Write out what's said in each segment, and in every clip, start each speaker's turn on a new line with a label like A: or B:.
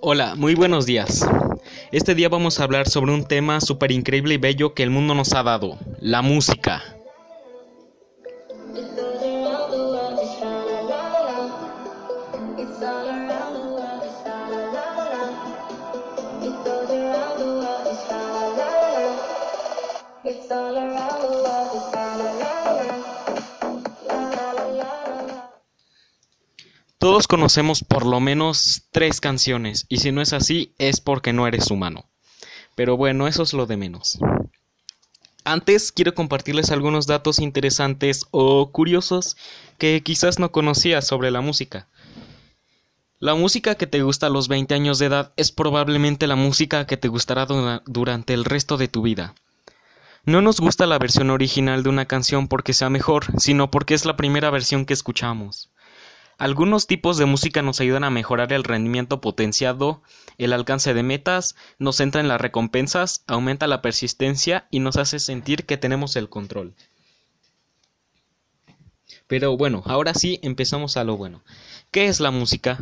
A: Hola, muy buenos días. Este día vamos a hablar sobre un tema súper increíble y bello que el mundo nos ha dado, la música. Todos conocemos por lo menos tres canciones, y si no es así es porque no eres humano. Pero bueno, eso es lo de menos. Antes quiero compartirles algunos datos interesantes o curiosos que quizás no conocías sobre la música. La música que te gusta a los 20 años de edad es probablemente la música que te gustará dura- durante el resto de tu vida. No nos gusta la versión original de una canción porque sea mejor, sino porque es la primera versión que escuchamos. Algunos tipos de música nos ayudan a mejorar el rendimiento potenciado, el alcance de metas, nos centra en las recompensas, aumenta la persistencia y nos hace sentir que tenemos el control. Pero bueno, ahora sí empezamos a lo bueno. ¿Qué es la música?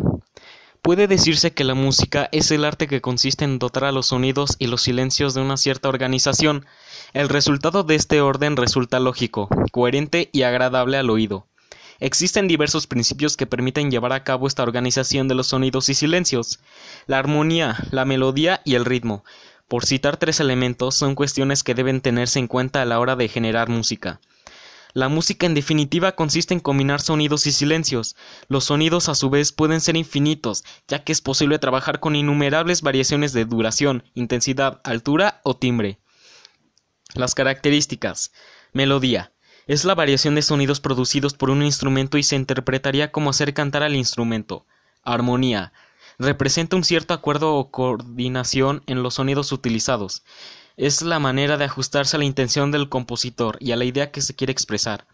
A: Puede decirse que la música es el arte que consiste en dotar a los sonidos y los silencios de una cierta organización. El resultado de este orden resulta lógico, coherente y agradable al oído. Existen diversos principios que permiten llevar a cabo esta organización de los sonidos y silencios. La armonía, la melodía y el ritmo. Por citar tres elementos, son cuestiones que deben tenerse en cuenta a la hora de generar música. La música en definitiva consiste en combinar sonidos y silencios. Los sonidos a su vez pueden ser infinitos, ya que es posible trabajar con innumerables variaciones de duración, intensidad, altura o timbre. Las características. Melodía. Es la variación de sonidos producidos por un instrumento y se interpretaría como hacer cantar al instrumento. Armonía. Representa un cierto acuerdo o coordinación en los sonidos utilizados. Es la manera de ajustarse a la intención del compositor y a la idea que se quiere expresar.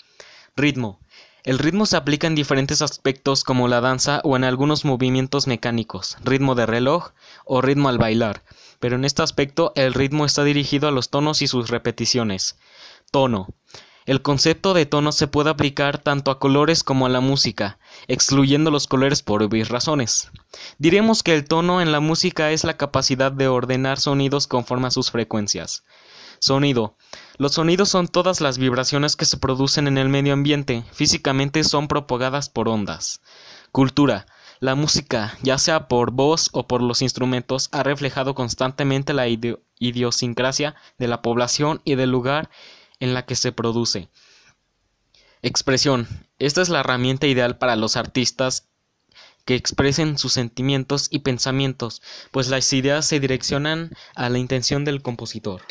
A: Ritmo. El ritmo se aplica en diferentes aspectos como la danza o en algunos movimientos mecánicos, ritmo de reloj o ritmo al bailar, pero en este aspecto el ritmo está dirigido a los tonos y sus repeticiones. Tono. El concepto de tono se puede aplicar tanto a colores como a la música, excluyendo los colores por obvias razones. Diremos que el tono en la música es la capacidad de ordenar sonidos conforme a sus frecuencias. Sonido. Los sonidos son todas las vibraciones que se producen en el medio ambiente, físicamente son propagadas por ondas. Cultura. La música, ya sea por voz o por los instrumentos, ha reflejado constantemente la idiosincrasia de la población y del lugar en la que se produce. Expresión. Esta es la herramienta ideal para los artistas que expresen sus sentimientos y pensamientos, pues las ideas se direccionan a la intención del compositor.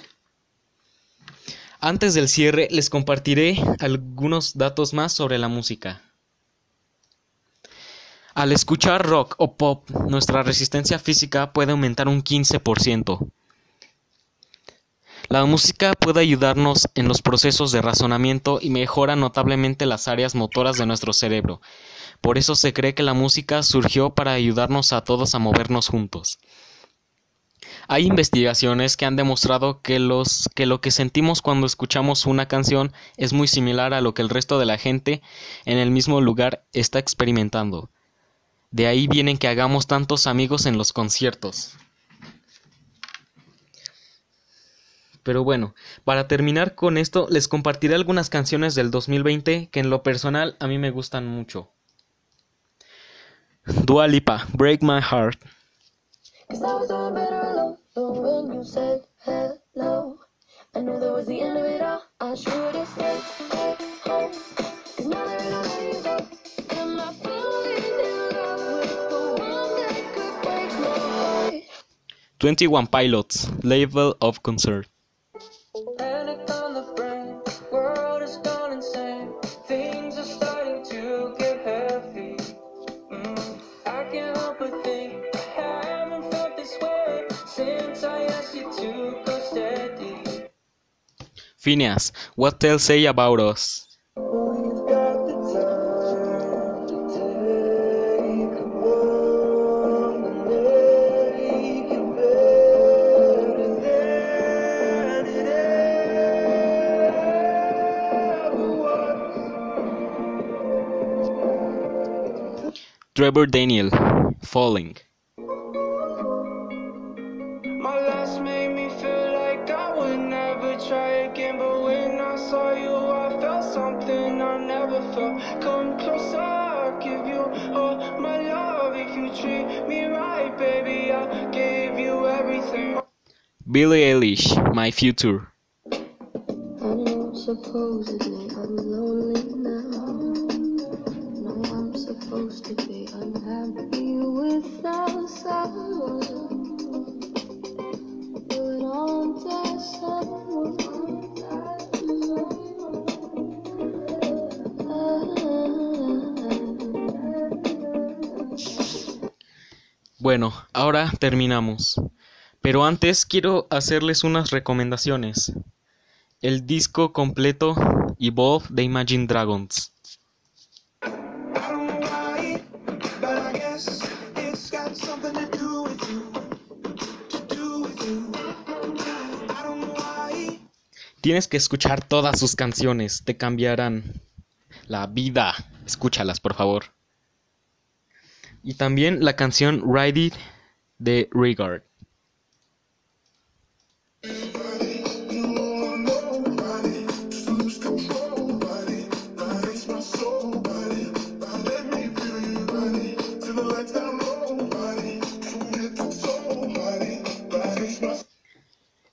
A: Antes del cierre les compartiré algunos datos más sobre la música. Al escuchar rock o pop, nuestra resistencia física puede aumentar un 15%. La música puede ayudarnos en los procesos de razonamiento y mejora notablemente las áreas motoras de nuestro cerebro. Por eso se cree que la música surgió para ayudarnos a todos a movernos juntos. Hay investigaciones que han demostrado que, lo que sentimos cuando escuchamos una canción es muy similar a lo que el resto de la gente en el mismo lugar está experimentando. De ahí vienen que hagamos tantos amigos en los conciertos. Pero bueno, para terminar con esto, les compartiré algunas canciones del 2020 que en lo personal a mí me gustan mucho. Dua Lipa, Break My Heart.
B: Cause I was doing better alone.
A: Phineas, what they'll say about us. Trevor Daniel, Falling.
C: Come closer, I'll give you all my love. If you treat me right, baby, I'll give you everything.
A: Billie Eilish, My Future.
B: I know supposedly I'm lonely
A: Bueno, ahora terminamos. Pero antes quiero hacerles unas recomendaciones. El disco completo Evolve de Imagine Dragons. Tienes que escuchar todas sus canciones, te cambiarán la vida. Escúchalas, por favor. Y también la canción Ride It de Regard.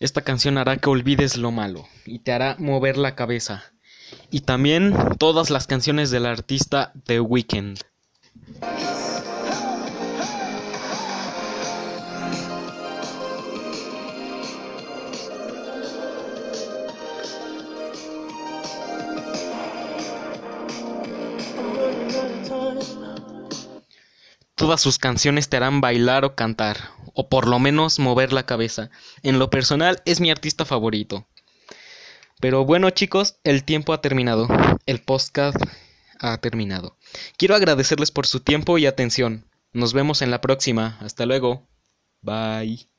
A: Esta canción hará que olvides lo malo y te hará mover la cabeza. Y también todas las canciones del artista The Weeknd. Todas sus canciones te harán bailar o cantar, o por lo menos mover la cabeza. En lo personal es mi artista favorito. Pero bueno chicos, el tiempo ha terminado. El podcast ha terminado. Quiero agradecerles por su tiempo y atención. Nos vemos en la próxima. Hasta luego. Bye.